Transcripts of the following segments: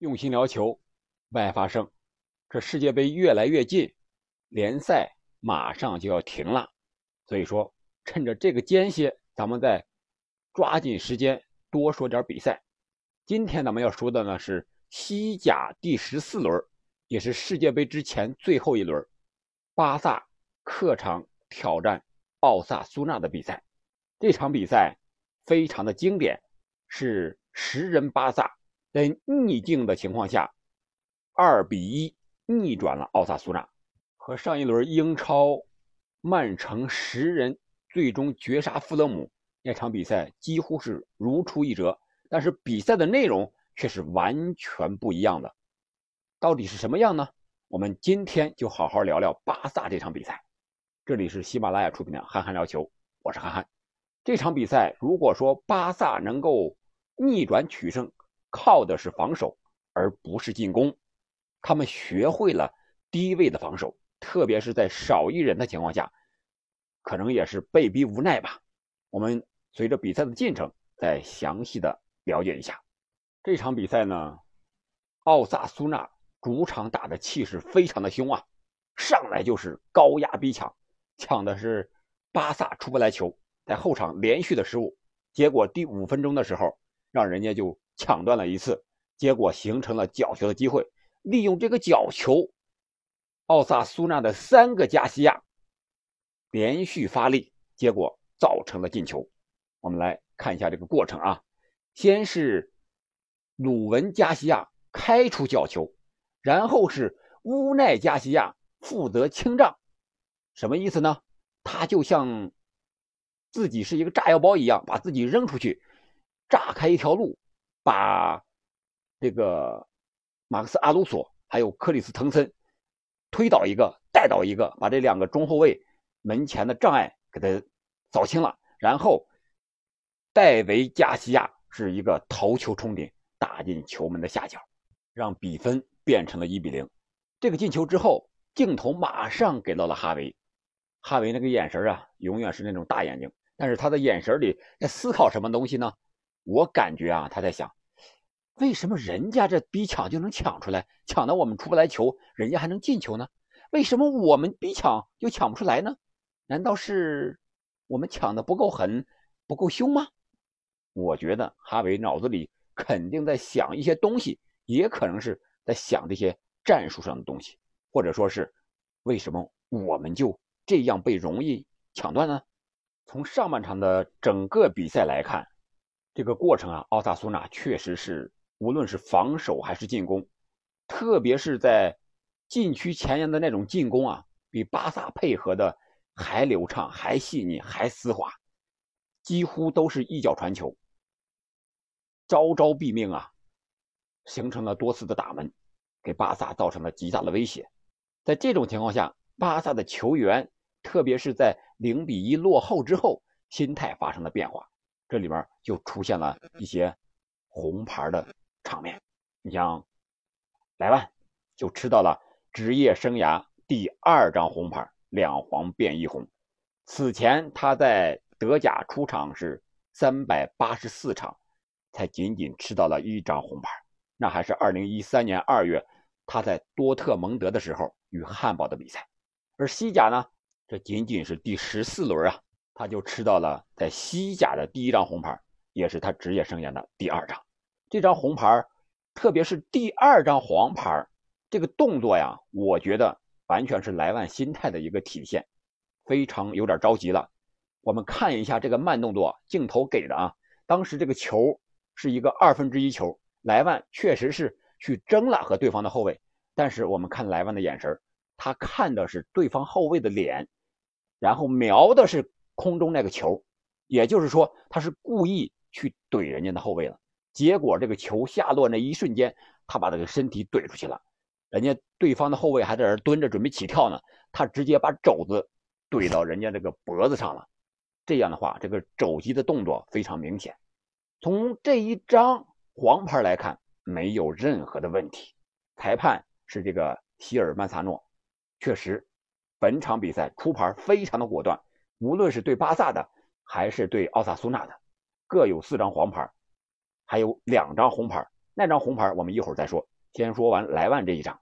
用心聊球，外发声。这世界杯越来越近，联赛马上就要停了，所以说趁着这个间歇，咱们再抓紧时间多说点比赛。今天咱们要说的呢是西甲第十四轮，也是世界杯之前最后一轮，巴萨客场挑战奥萨苏纳的比赛。这场比赛非常的经典，是十人巴萨。在逆境的情况下，二比一逆转了奥萨苏纳，和上一轮英超曼城十人最终绝杀富勒姆那场比赛几乎是如出一辙。但是比赛的内容却是完全不一样的，到底是什么样呢？我们今天就好好聊聊巴萨这场比赛。这里是喜马拉雅出品的《憨憨聊球》，我是憨憨。这场比赛如果说巴萨能够逆转取胜，靠的是防守，而不是进攻。他们学会了低位的防守，特别是在少一人的情况下，可能也是被逼无奈吧。我们随着比赛的进程，再详细的了解一下这场比赛呢。奥萨苏纳主场打的气势非常的凶啊，上来就是高压逼抢，抢的是巴萨出不来球，在后场连续的失误，结果第五分钟的时候，让人家就。抢断了一次，结果形成了角球的机会。利用这个角球，奥萨苏纳的三个加西亚连续发力，结果造成了进球。我们来看一下这个过程啊，先是鲁文加西亚开出角球，然后是乌奈加西亚负责清障。什么意思呢？他就像自己是一个炸药包一样，把自己扔出去，炸开一条路。把这个马克思阿鲁索还有克里斯滕森推倒一个，带倒一个，把这两个中后卫门前的障碍给他扫清了。然后戴维加西亚是一个头球冲顶，打进球门的下角，让比分变成了一比零。这个进球之后，镜头马上给到了哈维。哈维那个眼神啊，永远是那种大眼睛，但是他的眼神里在思考什么东西呢？我感觉啊，他在想，为什么人家这逼抢就能抢出来，抢到我们出不来球，人家还能进球呢？为什么我们逼抢又抢不出来呢？难道是我们抢的不够狠，不够凶吗？我觉得哈维脑子里肯定在想一些东西，也可能是在想这些战术上的东西，或者说是为什么我们就这样被容易抢断呢？从上半场的整个比赛来看。这个过程啊，奥萨苏纳确实是无论是防守还是进攻，特别是在禁区前沿的那种进攻啊，比巴萨配合的还流畅、还细腻、还丝滑，几乎都是一脚传球，招招毙命啊，形成了多次的打门，给巴萨造成了极大的威胁。在这种情况下，巴萨的球员，特别是在零比一落后之后，心态发生了变化。这里边就出现了一些红牌的场面，你像莱万就吃到了职业生涯第二张红牌，两黄变一红。此前他在德甲出场是三百八十四场，才仅仅吃到了一张红牌，那还是二零一三年二月他在多特蒙德的时候与汉堡的比赛。而西甲呢，这仅仅是第十四轮啊。他就吃到了在西甲的第一张红牌，也是他职业生涯的第二张。这张红牌，特别是第二张黄牌，这个动作呀，我觉得完全是莱万心态的一个体现，非常有点着急了。我们看一下这个慢动作镜头给的啊，当时这个球是一个二分之一球，莱万确实是去争了和对方的后卫，但是我们看莱万的眼神，他看的是对方后卫的脸，然后瞄的是。空中那个球，也就是说他是故意去怼人家的后卫了。结果这个球下落那一瞬间，他把这个身体怼出去了。人家对方的后卫还在那蹲着准备起跳呢，他直接把肘子怼到人家这个脖子上了。这样的话，这个肘击的动作非常明显。从这一张黄牌来看，没有任何的问题。裁判是这个希尔曼萨诺，确实，本场比赛出牌非常的果断。无论是对巴萨的，还是对奥萨苏纳的，各有四张黄牌，还有两张红牌。那张红牌我们一会儿再说。先说完莱万这一张，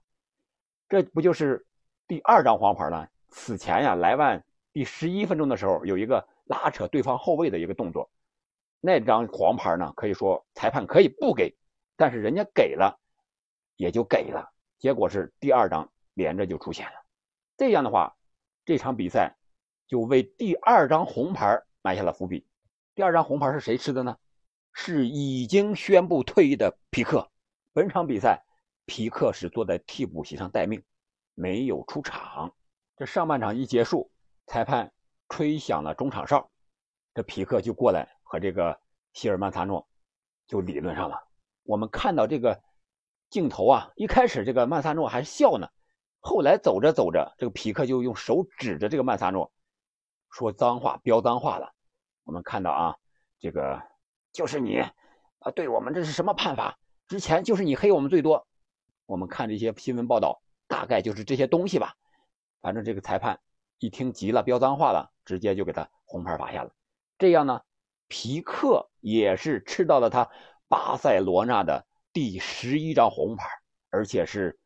这不就是第二张黄牌了？此前呀，莱万第十一分钟的时候有一个拉扯对方后卫的一个动作，那张黄牌呢，可以说裁判可以不给，但是人家给了，也就给了。结果是第二张连着就出现了，这样的话，这场比赛就为第二张红牌埋下了伏笔。第二张红牌是谁吃的呢？是已经宣布退役的皮克。本场比赛，皮克是坐在替补席上待命，没有出场。这上半场一结束，裁判吹响了中场哨，这皮克就过来和这个希尔曼萨诺就理论上了。我们看到这个镜头啊，一开始这个曼萨诺还笑呢，后来走着走着，这个皮克就用手指着这个曼萨诺，说脏话，飙脏话了。我们看到啊，这个就是你啊，对我们这是什么判罚？之前就是你黑我们最多。我们看这些新闻报道，大概就是这些东西吧。反正这个裁判一听急了，飙脏话了，直接就给他红牌罚下了。这样呢，皮克也是吃到了他巴塞罗那的第十一张红牌，而且是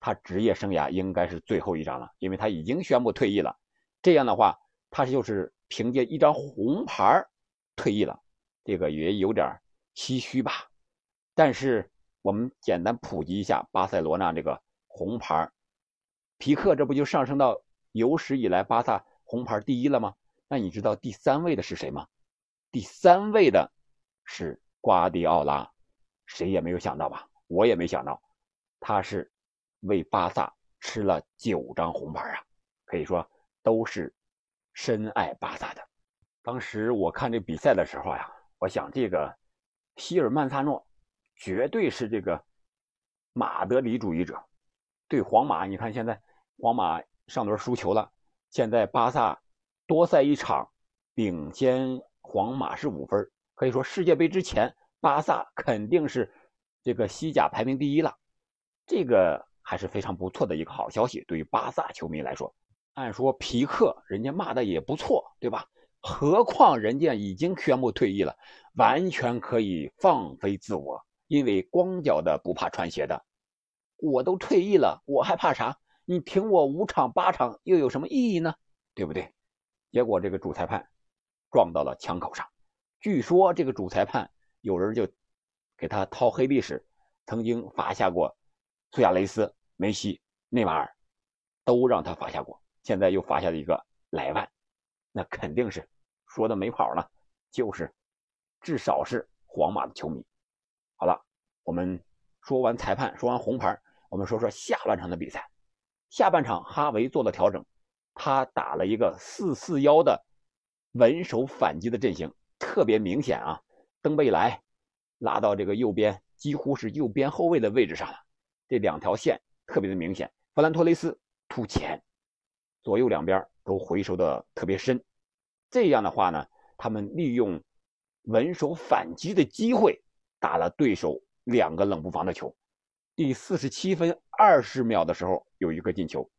他职业生涯应该是最后一张了，因为他已经宣布退役了。这样的话，他就是凭借一张红牌退役了，这个也有点唏嘘吧。但是我们简单普及一下巴塞罗那这个红牌。皮克这不就上升到有史以来巴萨红牌第一了吗？那你知道第三位的是谁吗？第三位的是瓜迪奥拉，谁也没有想到吧？我也没想到，他是为巴萨吃了九张红牌啊！可以说都是深爱巴萨的。当时我看这比赛的时候呀，我想这个希尔曼萨诺绝对是这个马德里主义者，对皇马，你看现在。皇马上轮输球了，现在巴萨多赛一场，领先皇马是五分。可以说世界杯之前，巴萨肯定是这个西甲排名第一了。这个还是非常不错的一个好消息，对于巴萨球迷来说。按说皮克人家骂的也不错，对吧？何况人家已经宣布退役了，完全可以放飞自我，因为光脚的不怕穿鞋的。我都退役了，我还怕啥？你停我五场八场又有什么意义呢？对不对？结果这个主裁判撞到了枪口上。据说这个主裁判有人就给他掏黑历史，曾经罚下过苏亚雷斯、梅西、内马尔，都让他罚下过。现在又罚下了一个莱万，那肯定是说的没跑了，就是至少是皇马的球迷。好了，我们说完裁判，说完红牌，我们说说下半场的比赛。下半场，哈维做了调整，他打了一个四四幺的稳守反击的阵型，特别明显啊。登贝莱拉到这个右边，几乎是右边后卫的位置上了，这两条线特别的明显。弗兰托雷斯突前，左右两边都回收的特别深。这样的话呢，他们利用稳守反击的机会，打了对手两个冷不防的球。第四十七分二十秒的时候有一个进球，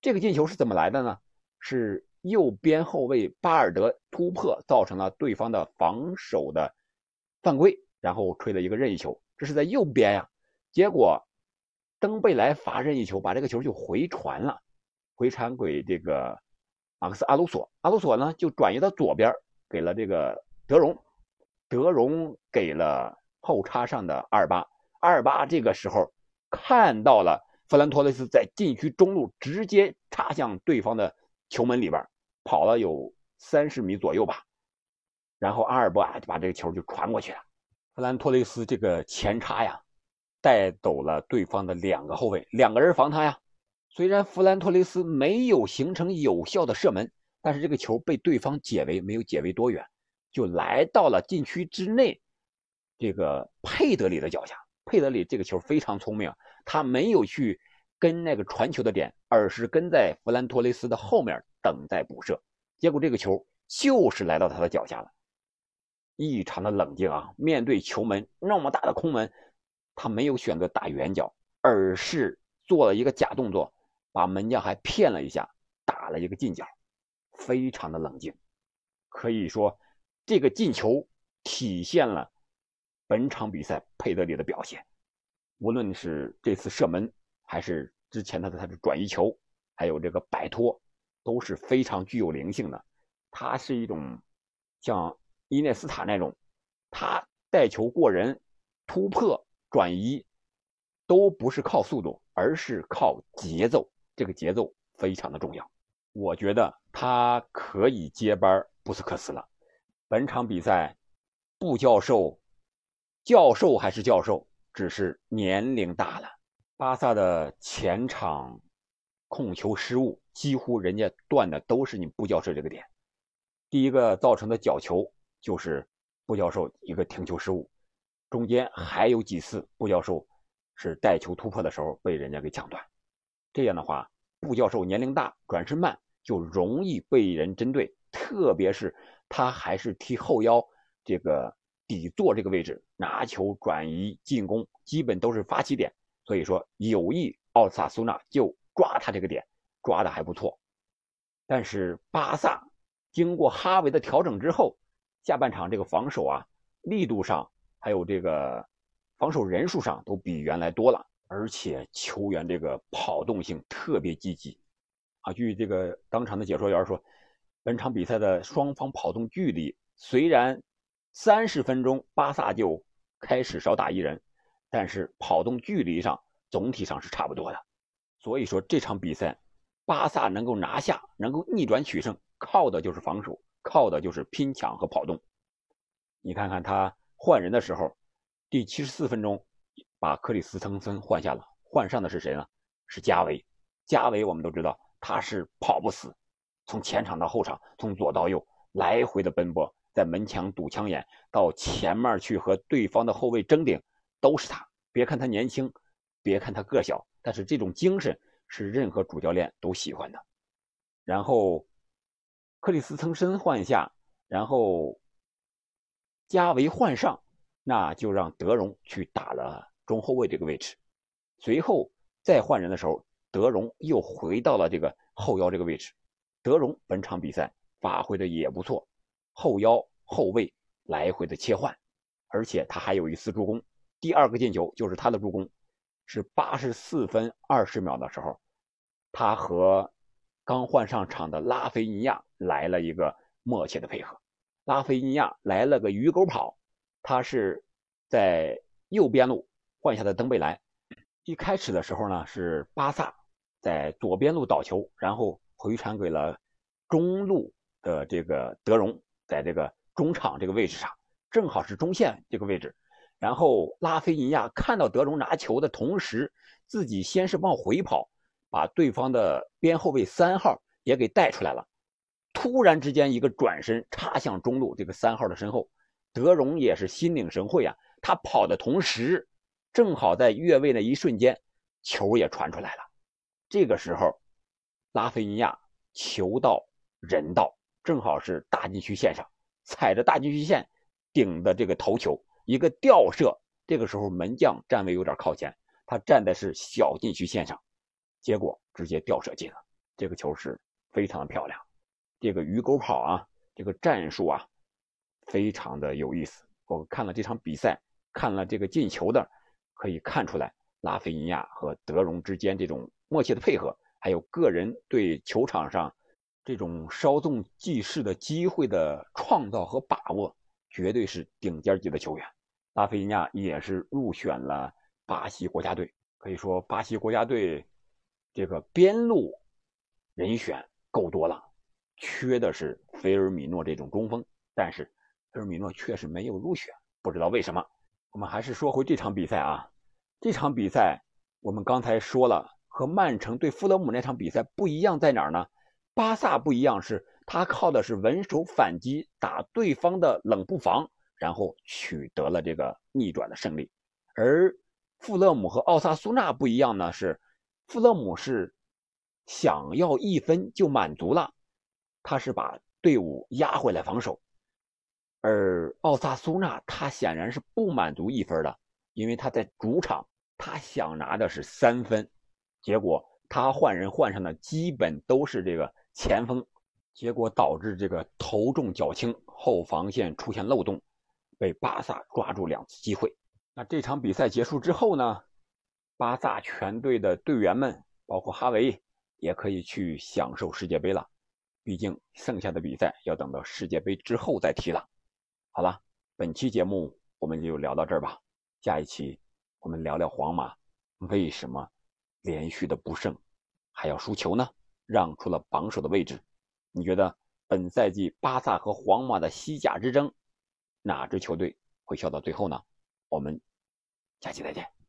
这个进球是怎么来的呢？是右边后卫巴尔德突破造成了对方的防守的犯规，然后吹了一个任意球。这是在右边呀，结果登贝莱罚任意球，把这个球就回传了，回传给这个马克思阿鲁索，阿鲁索呢就转移到左边，给了这个德容，德容给了后插上的阿尔巴，阿尔巴这个时候。看到了弗兰托雷斯在禁区中路直接插向对方的球门里边，跑了有三十米左右吧，然后阿尔伯啊就把这个球就传过去了。弗兰托雷斯这个前插呀，带走了对方的两个后卫，两个人防他呀。虽然弗兰托雷斯没有形成有效的射门，但是这个球被对方解围，没有解围多远，就来到了禁区之内，这个佩德里的脚下。佩德里这个球非常聪明，他没有去跟那个传球的点，而是跟在弗兰托雷斯的后面等待补射。结果这个球就是来到他的脚下了，异常的冷静啊！面对球门那么大的空门，他没有选择打圆角，而是做了一个假动作，把门将还骗了一下，打了一个近角，非常的冷静。可以说，这个进球体现了。本场比赛佩德里的表现，无论是这次射门，还是之前他的他的转移球，还有这个摆脱，都是非常具有灵性的。他是一种像伊涅斯塔那种，他带球过人、突破、转移，都不是靠速度，而是靠节奏。这个节奏非常的重要。我觉得他可以接班布斯克斯了。本场比赛，布教授，教授还是教授，只是年龄大了。巴萨的前场控球失误，几乎人家断的都是你布教授这个点。第一个造成的角球就是布教授一个停球失误，中间还有几次布教授是带球突破的时候被人家给抢断。这样的话，布教授年龄大，转身慢，就容易被人针对，特别是。他还是踢后腰，这个底座这个位置拿球转移进攻，基本都是发起点。所以说有意奥萨苏纳就抓他这个点，抓的还不错。但是巴萨经过哈维的调整之后，下半场这个防守啊，力度上还有这个防守人数上都比原来多了，而且球员这个跑动性特别积极啊。据这个当场的解说员说。本场比赛的双方跑动距离虽然三十分钟巴萨就开始少打一人，但是跑动距离上总体上是差不多的。所以说这场比赛巴萨能够拿下，能够逆转取胜，靠的就是防守，靠的就是拼抢和跑动。你看看他换人的时候，第七十四分钟把克里斯滕森换下了，换上的是谁呢？是加维。加维我们都知道他是跑不死。从前场到后场，从左到右来回的奔波，在门墙堵枪眼，到前面去和对方的后卫争顶，都是他。别看他年轻，别看他个小，但是这种精神是任何主教练都喜欢的。然后克里斯滕森换下，然后加维换上，那就让德容去打了中后卫这个位置。随后再换人的时候，德容又回到了这个后腰这个位置。德容本场比赛发挥的也不错，后腰后卫来回的切换，而且他还有一次助攻，第二个进球就是他的助攻，是八十四分二十秒的时候，他和刚换上场的拉菲尼亚来了一个默契的配合，拉菲尼亚来了个鱼钩跑，他是在右边路换下的登贝莱，一开始的时候呢是巴萨在左边路倒球，然后。回传给了中路的这个德容，在这个中场这个位置上，正好是中线这个位置。然后拉菲尼亚看到德容拿球的同时，自己先是往回跑，把对方的边后卫三号也给带出来了。突然之间一个转身插向中路这个三号的身后，德容也是心领神会啊，他跑的同时，正好在越位的一瞬间，球也传出来了。这个时候。拉菲尼亚球到人到，正好是大禁区线上，踩着大禁区线顶的这个头球，一个吊射。这个时候门将站位有点靠前，他站的是小禁区线上，结果直接吊射进了。这个球是非常的漂亮，这个鱼钩跑啊，这个战术啊，非常的有意思。我看了这场比赛，看了这个进球的，可以看出来拉菲尼亚和德容之间这种默契的配合。还有个人对球场上这种稍纵即逝的机会的创造和把握，绝对是顶尖级的球员。拉菲尼亚也是入选了巴西国家队。可以说，巴西国家队这个边路人选够多了，缺的是菲尔米诺这种中锋。但是菲尔米诺确实没有入选，不知道为什么。我们还是说回这场比赛啊，这场比赛我们刚才说了。和曼城对富勒姆那场比赛不一样在哪儿呢？巴萨不一样，是他靠的是稳守反击，打对方的冷不防，然后取得了这个逆转的胜利。而富勒姆和奥萨苏纳不一样呢，是富勒姆是想要一分就满足了，他是把队伍压回来防守，而奥萨苏纳他显然是不满足一分的，因为他在主场，他想拿的是三分。结果他换人换上的基本都是这个前锋，结果导致这个头重脚轻，后防线出现漏洞，被巴萨抓住两次机会。那这场比赛结束之后呢？巴萨全队的队员们，包括哈维，也可以去享受世界杯了。毕竟剩下的比赛要等到世界杯之后再踢了。好了，本期节目我们就聊到这儿吧。下一期我们聊聊皇马为什么连续的不胜还要输球呢？让出了榜首的位置。你觉得本赛季巴萨和皇马的西甲之争，哪支球队会笑到最后呢？我们下期再见。